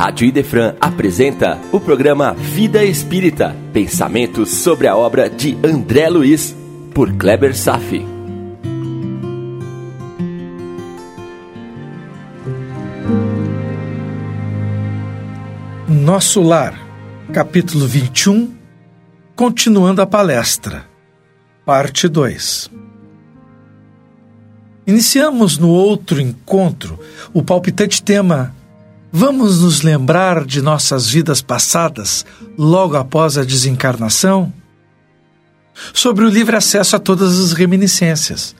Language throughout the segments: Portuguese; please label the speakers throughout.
Speaker 1: Rádio Idefran apresenta o programa Vida Espírita, pensamentos sobre a obra de André Luiz, por Kleber Safi.
Speaker 2: Nosso Lar, capítulo 21, continuando a palestra, parte 2. Iniciamos no outro encontro o palpitante tema Vamos nos lembrar de nossas vidas passadas logo após a desencarnação? Sobre o livre acesso a todas as reminiscências.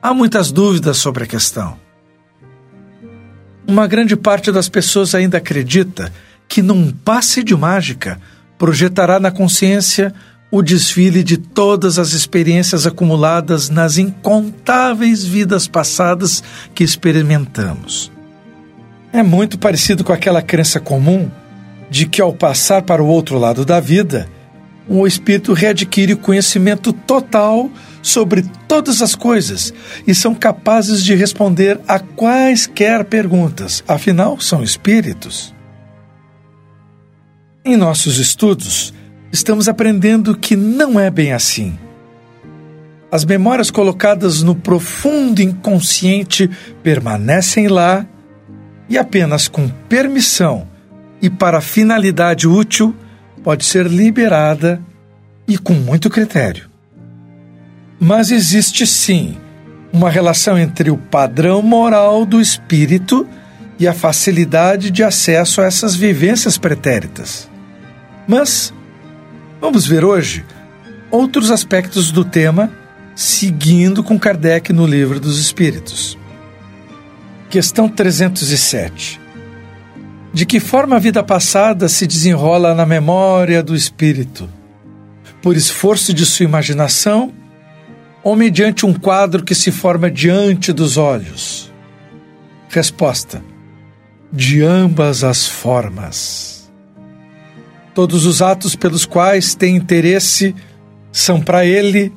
Speaker 2: Há muitas dúvidas sobre a questão. Uma grande parte das pessoas ainda acredita que, num passe de mágica, projetará na consciência o desfile de todas as experiências acumuladas nas incontáveis vidas passadas que experimentamos. É muito parecido com aquela crença comum de que, ao passar para o outro lado da vida, o espírito readquire o conhecimento total sobre todas as coisas e são capazes de responder a quaisquer perguntas, afinal, são espíritos. Em nossos estudos, estamos aprendendo que não é bem assim. As memórias colocadas no profundo inconsciente permanecem lá e apenas com permissão e para finalidade útil pode ser liberada e com muito critério. Mas existe sim uma relação entre o padrão moral do espírito e a facilidade de acesso a essas vivências pretéritas. Mas vamos ver hoje outros aspectos do tema, seguindo com Kardec no Livro dos Espíritos. Questão 307. De que forma a vida passada se desenrola na memória do espírito? Por esforço de sua imaginação ou mediante um quadro que se forma diante dos olhos? Resposta: De ambas as formas. Todos os atos pelos quais tem interesse são para ele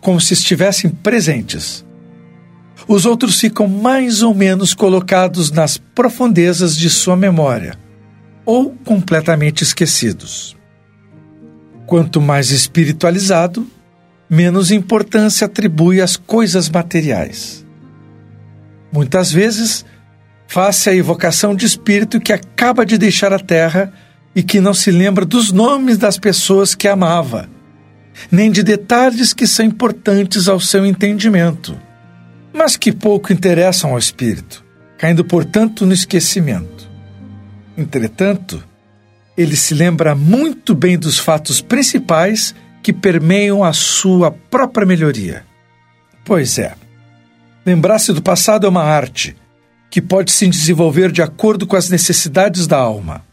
Speaker 2: como se estivessem presentes os outros ficam mais ou menos colocados nas profundezas de sua memória ou completamente esquecidos. Quanto mais espiritualizado, menos importância atribui às coisas materiais. Muitas vezes, face à evocação de espírito que acaba de deixar a terra e que não se lembra dos nomes das pessoas que amava, nem de detalhes que são importantes ao seu entendimento mas que pouco interessam ao espírito, caindo, portanto, no esquecimento. Entretanto, ele se lembra muito bem dos fatos principais que permeiam a sua própria melhoria. Pois é, lembrar-se do passado é uma arte que pode se desenvolver de acordo com as necessidades da alma.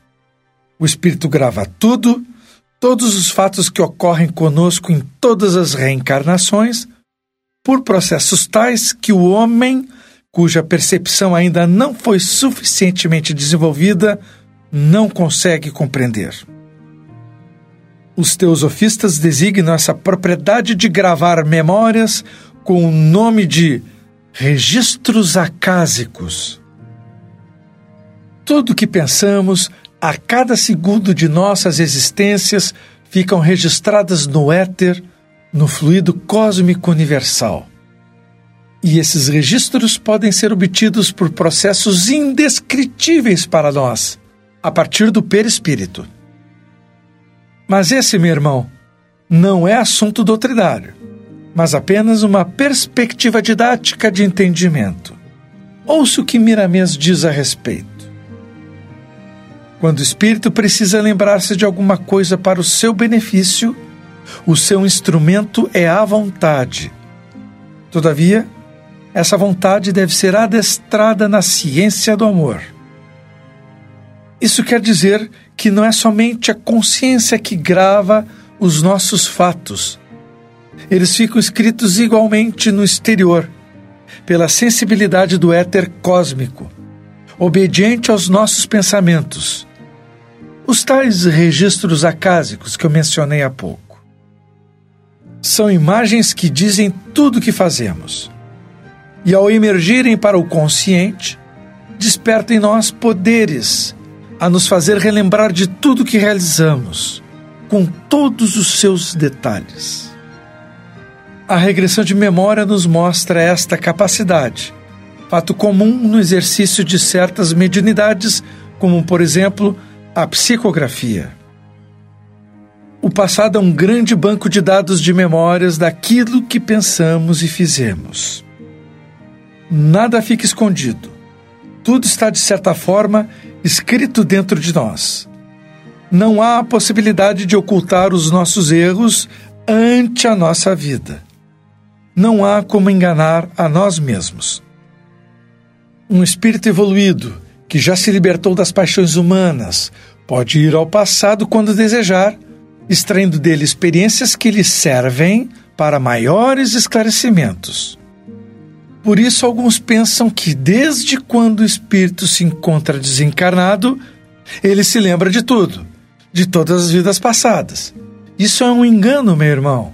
Speaker 2: O espírito grava tudo, todos os fatos que ocorrem conosco em todas as reencarnações por processos tais que o homem, cuja percepção ainda não foi suficientemente desenvolvida, não consegue compreender. Os teosofistas designam essa propriedade de gravar memórias com o nome de registros acásicos. Tudo o que pensamos, a cada segundo de nossas existências, ficam registradas no éter no fluido cósmico universal. E esses registros podem ser obtidos por processos indescritíveis para nós, a partir do perispírito. Mas esse, meu irmão, não é assunto doutrinário, mas apenas uma perspectiva didática de entendimento. Ouça o que Miramês diz a respeito. Quando o espírito precisa lembrar-se de alguma coisa para o seu benefício, o seu instrumento é a vontade. Todavia, essa vontade deve ser adestrada na ciência do amor. Isso quer dizer que não é somente a consciência que grava os nossos fatos. Eles ficam escritos igualmente no exterior, pela sensibilidade do éter cósmico, obediente aos nossos pensamentos. Os tais registros acásicos que eu mencionei há pouco. São imagens que dizem tudo o que fazemos. E ao emergirem para o consciente, despertam em nós poderes, a nos fazer relembrar de tudo que realizamos, com todos os seus detalhes. A regressão de memória nos mostra esta capacidade, fato comum no exercício de certas mediunidades, como, por exemplo, a psicografia. O passado é um grande banco de dados de memórias daquilo que pensamos e fizemos. Nada fica escondido. Tudo está, de certa forma, escrito dentro de nós. Não há a possibilidade de ocultar os nossos erros ante a nossa vida. Não há como enganar a nós mesmos. Um espírito evoluído, que já se libertou das paixões humanas, pode ir ao passado quando desejar extraindo dele experiências que lhe servem para maiores esclarecimentos. Por isso, alguns pensam que desde quando o espírito se encontra desencarnado, ele se lembra de tudo, de todas as vidas passadas. Isso é um engano, meu irmão.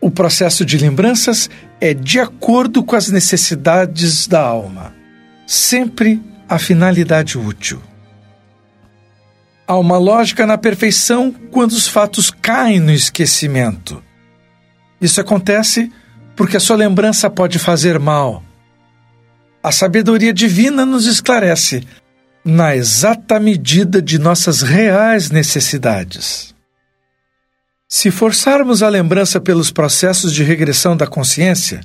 Speaker 2: O processo de lembranças é de acordo com as necessidades da alma, sempre a finalidade útil. Há uma lógica na perfeição quando os fatos caem no esquecimento. Isso acontece porque a sua lembrança pode fazer mal. A sabedoria divina nos esclarece na exata medida de nossas reais necessidades. Se forçarmos a lembrança pelos processos de regressão da consciência,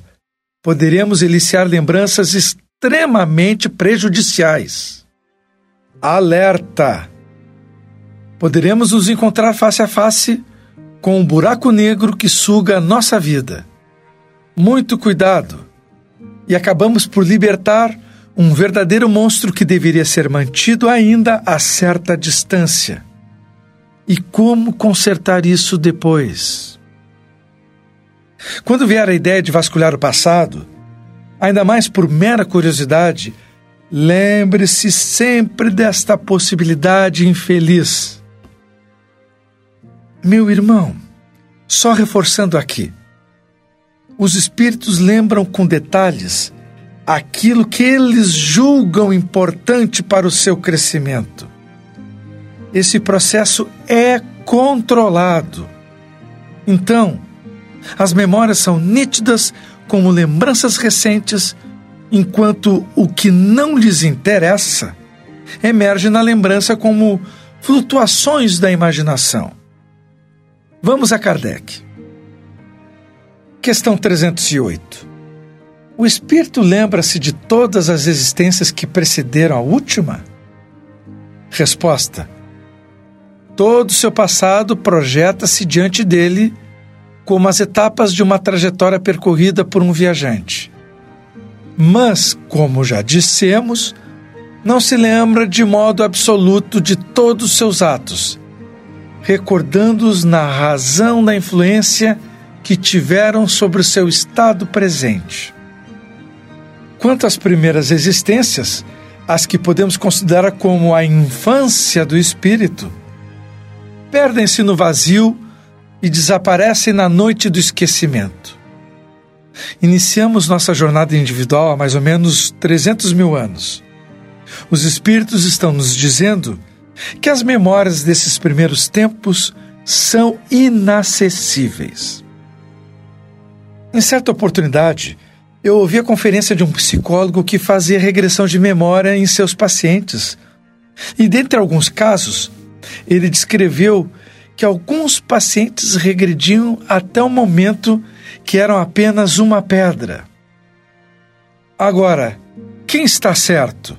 Speaker 2: poderemos eliciar lembranças extremamente prejudiciais. Alerta! Poderemos nos encontrar face a face com um buraco negro que suga a nossa vida. Muito cuidado! E acabamos por libertar um verdadeiro monstro que deveria ser mantido ainda a certa distância. E como consertar isso depois? Quando vier a ideia de vasculhar o passado, ainda mais por mera curiosidade, lembre-se sempre desta possibilidade infeliz meu irmão, só reforçando aqui, os espíritos lembram com detalhes aquilo que eles julgam importante para o seu crescimento. Esse processo é controlado. Então, as memórias são nítidas como lembranças recentes, enquanto o que não lhes interessa emerge na lembrança como flutuações da imaginação. Vamos a Kardec. Questão 308. O espírito lembra-se de todas as existências que precederam a última? Resposta: Todo o seu passado projeta-se diante dele como as etapas de uma trajetória percorrida por um viajante. Mas, como já dissemos, não se lembra de modo absoluto de todos os seus atos recordando-os na razão da influência que tiveram sobre o seu estado presente. Quanto às primeiras existências, as que podemos considerar como a infância do espírito, perdem-se no vazio e desaparecem na noite do esquecimento. Iniciamos nossa jornada individual há mais ou menos 300 mil anos. Os espíritos estão nos dizendo que as memórias desses primeiros tempos são inacessíveis. Em certa oportunidade, eu ouvi a conferência de um psicólogo que fazia regressão de memória em seus pacientes. E, dentre alguns casos, ele descreveu que alguns pacientes regrediam até o momento que eram apenas uma pedra. Agora, quem está certo?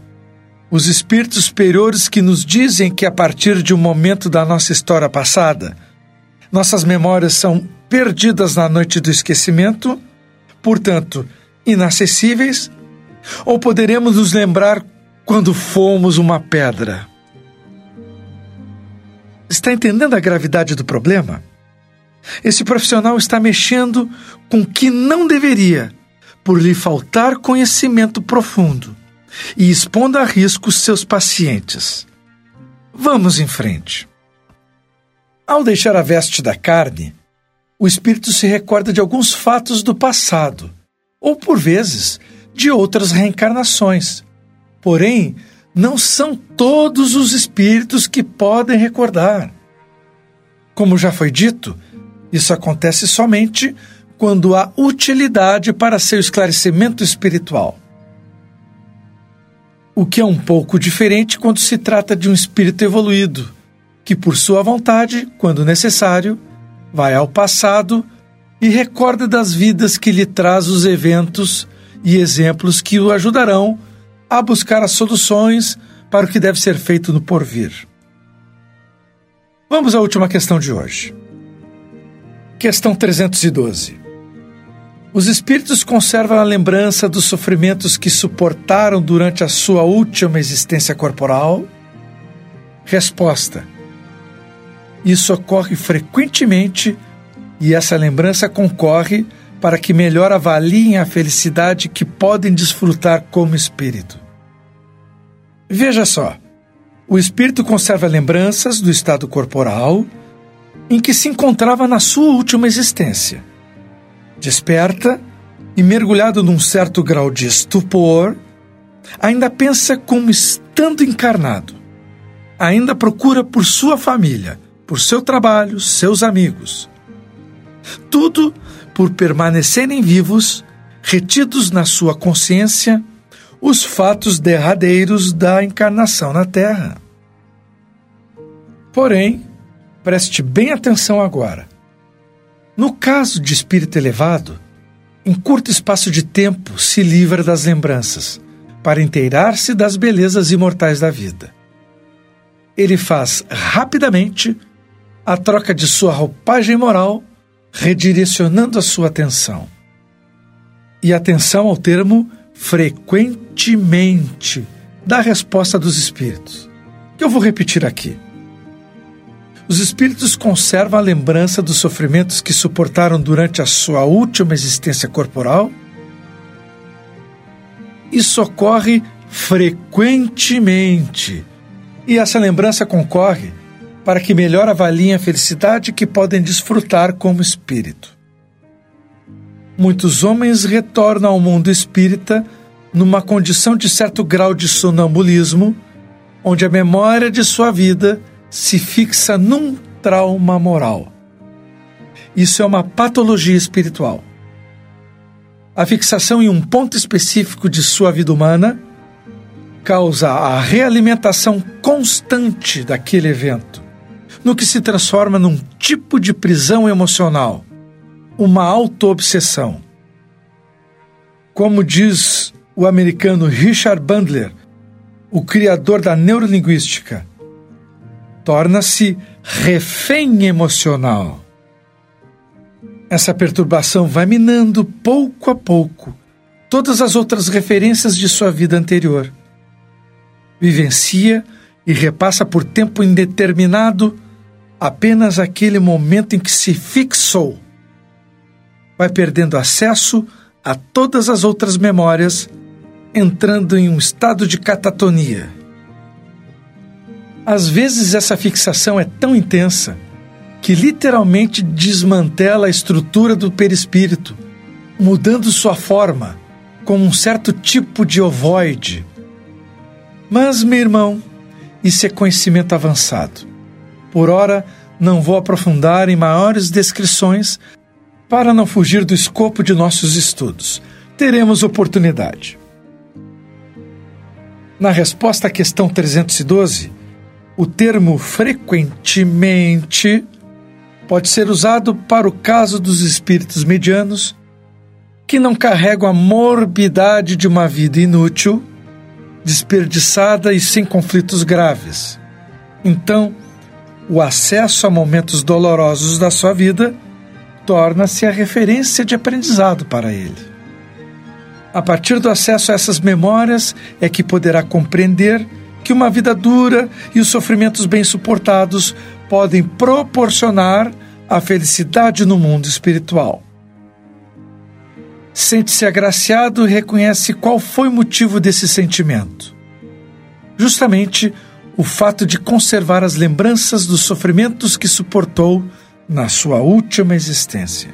Speaker 2: Os espíritos superiores que nos dizem que a partir de um momento da nossa história passada, nossas memórias são perdidas na noite do esquecimento, portanto, inacessíveis, ou poderemos nos lembrar quando fomos uma pedra? Está entendendo a gravidade do problema? Esse profissional está mexendo com o que não deveria, por lhe faltar conhecimento profundo e expondo a risco seus pacientes. Vamos em frente. Ao deixar a veste da carne, o espírito se recorda de alguns fatos do passado, ou por vezes de outras reencarnações. Porém, não são todos os espíritos que podem recordar. Como já foi dito, isso acontece somente quando há utilidade para seu esclarecimento espiritual. O que é um pouco diferente quando se trata de um espírito evoluído, que, por sua vontade, quando necessário, vai ao passado e recorda das vidas que lhe traz os eventos e exemplos que o ajudarão a buscar as soluções para o que deve ser feito no porvir. Vamos à última questão de hoje. Questão 312. Os espíritos conservam a lembrança dos sofrimentos que suportaram durante a sua última existência corporal? Resposta: Isso ocorre frequentemente e essa lembrança concorre para que melhor avaliem a felicidade que podem desfrutar como espírito. Veja só. O espírito conserva lembranças do estado corporal em que se encontrava na sua última existência. Desperta e, mergulhado num certo grau de estupor, ainda pensa como estando encarnado. Ainda procura por sua família, por seu trabalho, seus amigos. Tudo por permanecerem vivos, retidos na sua consciência os fatos derradeiros da encarnação na Terra. Porém, preste bem atenção agora. No caso de espírito elevado, em curto espaço de tempo se livra das lembranças, para inteirar-se das belezas imortais da vida. Ele faz rapidamente a troca de sua roupagem moral, redirecionando a sua atenção. E atenção ao termo frequentemente da resposta dos espíritos, que eu vou repetir aqui. Os espíritos conservam a lembrança dos sofrimentos que suportaram durante a sua última existência corporal? Isso ocorre frequentemente. E essa lembrança concorre para que melhor avaliem a felicidade que podem desfrutar como espírito muitos homens retornam ao mundo espírita numa condição de certo grau de sonambulismo, onde a memória de sua vida se fixa num trauma moral. Isso é uma patologia espiritual. A fixação em um ponto específico de sua vida humana causa a realimentação constante daquele evento, no que se transforma num tipo de prisão emocional uma auto-obsessão. Como diz o americano Richard Bandler, o criador da neurolinguística, torna-se refém emocional. Essa perturbação vai minando pouco a pouco todas as outras referências de sua vida anterior. Vivencia e repassa por tempo indeterminado apenas aquele momento em que se fixou vai perdendo acesso a todas as outras memórias, entrando em um estado de catatonia. Às vezes, essa fixação é tão intensa que literalmente desmantela a estrutura do perispírito, mudando sua forma, como um certo tipo de ovoide. Mas, meu irmão, isso é conhecimento avançado. Por ora, não vou aprofundar em maiores descrições para não fugir do escopo de nossos estudos. Teremos oportunidade. Na resposta à questão 312, o termo frequentemente pode ser usado para o caso dos espíritos medianos que não carregam a morbidade de uma vida inútil, desperdiçada e sem conflitos graves. Então, o acesso a momentos dolorosos da sua vida torna-se a referência de aprendizado para ele. A partir do acesso a essas memórias é que poderá compreender que uma vida dura e os sofrimentos bem suportados podem proporcionar a felicidade no mundo espiritual. Sente-se agraciado e reconhece qual foi o motivo desse sentimento. Justamente o fato de conservar as lembranças dos sofrimentos que suportou na sua última existência.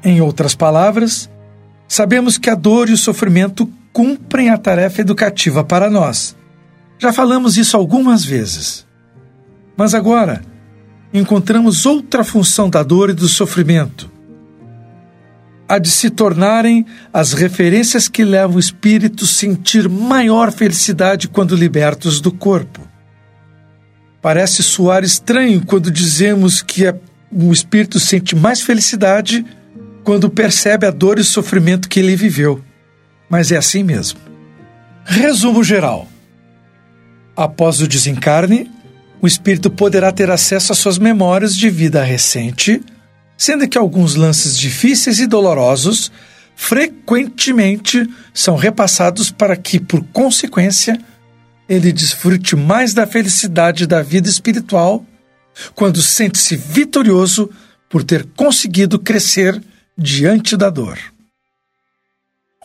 Speaker 2: Em outras palavras, sabemos que a dor e o sofrimento cumprem a tarefa educativa para nós. Já falamos isso algumas vezes. Mas agora, encontramos outra função da dor e do sofrimento. A de se tornarem as referências que levam o espírito a sentir maior felicidade quando libertos do corpo. Parece soar estranho quando dizemos que o espírito sente mais felicidade quando percebe a dor e sofrimento que ele viveu. Mas é assim mesmo. Resumo geral: após o desencarne, o espírito poderá ter acesso às suas memórias de vida recente, sendo que alguns lances difíceis e dolorosos frequentemente são repassados para que, por consequência, ele desfrute mais da felicidade da vida espiritual quando sente-se vitorioso por ter conseguido crescer diante da dor.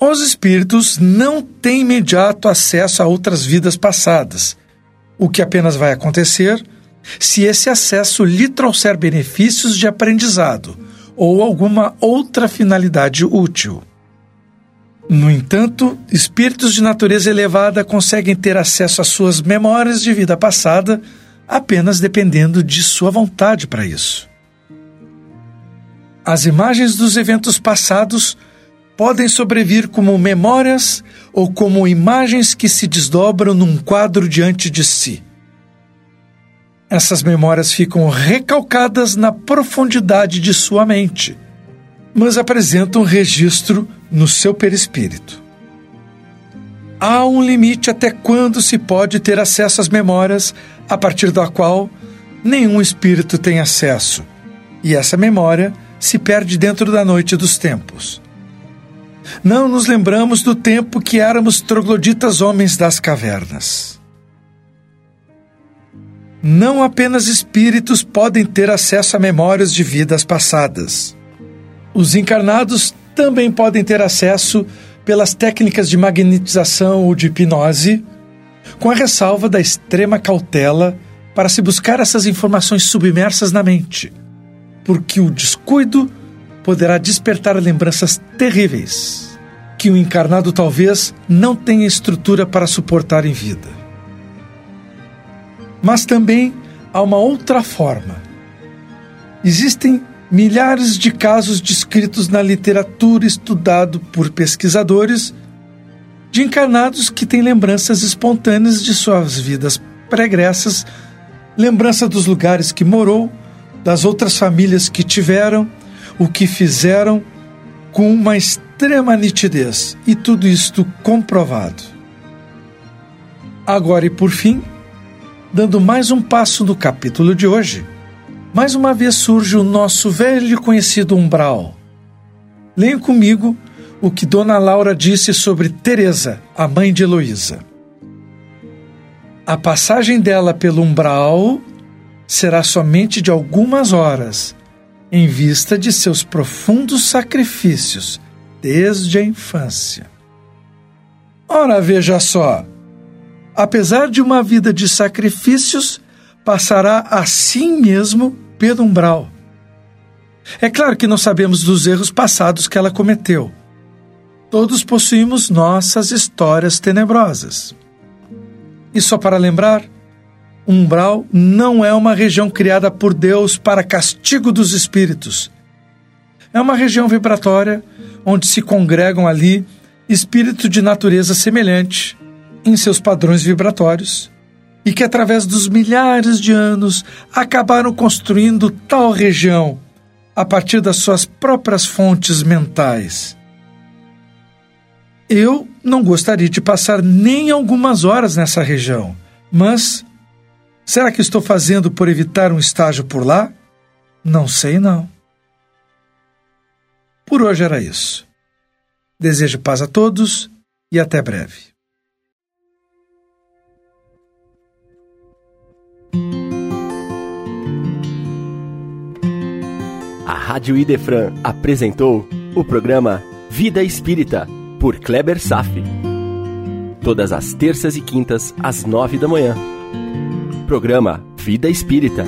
Speaker 2: Os espíritos não têm imediato acesso a outras vidas passadas, o que apenas vai acontecer se esse acesso lhe trouxer benefícios de aprendizado ou alguma outra finalidade útil. No entanto, espíritos de natureza elevada conseguem ter acesso às suas memórias de vida passada apenas dependendo de sua vontade para isso. As imagens dos eventos passados podem sobrevir como memórias ou como imagens que se desdobram num quadro diante de si. Essas memórias ficam recalcadas na profundidade de sua mente, mas apresentam registro no seu perispírito. Há um limite até quando se pode ter acesso às memórias a partir da qual nenhum espírito tem acesso, e essa memória se perde dentro da noite dos tempos. Não nos lembramos do tempo que éramos trogloditas homens das cavernas. Não apenas espíritos podem ter acesso a memórias de vidas passadas. Os encarnados também podem ter acesso pelas técnicas de magnetização ou de hipnose, com a ressalva da extrema cautela para se buscar essas informações submersas na mente, porque o descuido poderá despertar lembranças terríveis que o encarnado talvez não tenha estrutura para suportar em vida. Mas também há uma outra forma. Existem milhares de casos descritos na literatura estudado por pesquisadores de encarnados que têm lembranças espontâneas de suas vidas pregressas, lembrança dos lugares que morou, das outras famílias que tiveram, o que fizeram com uma extrema nitidez e tudo isto comprovado. Agora e por fim, dando mais um passo no capítulo de hoje, mais uma vez surge o nosso velho e conhecido umbral. Leiam comigo o que Dona Laura disse sobre Teresa, a mãe de Heloísa. A passagem dela pelo umbral será somente de algumas horas, em vista de seus profundos sacrifícios desde a infância. Ora, veja só, apesar de uma vida de sacrifícios, passará assim mesmo pelo umbral. É claro que não sabemos dos erros passados que ela cometeu. Todos possuímos nossas histórias tenebrosas. E só para lembrar, umbral não é uma região criada por Deus para castigo dos espíritos. É uma região vibratória onde se congregam ali espíritos de natureza semelhante em seus padrões vibratórios e que, através dos milhares de anos, acabaram construindo tal região a partir das suas próprias fontes mentais. Eu não gostaria de passar nem algumas horas nessa região, mas Será que estou fazendo por evitar um estágio por lá? Não sei, não. Por hoje era isso. Desejo paz a todos e até breve.
Speaker 1: A Rádio Idefran apresentou o programa Vida Espírita, por Kleber Safi. Todas as terças e quintas, às nove da manhã Programa Vida Espírita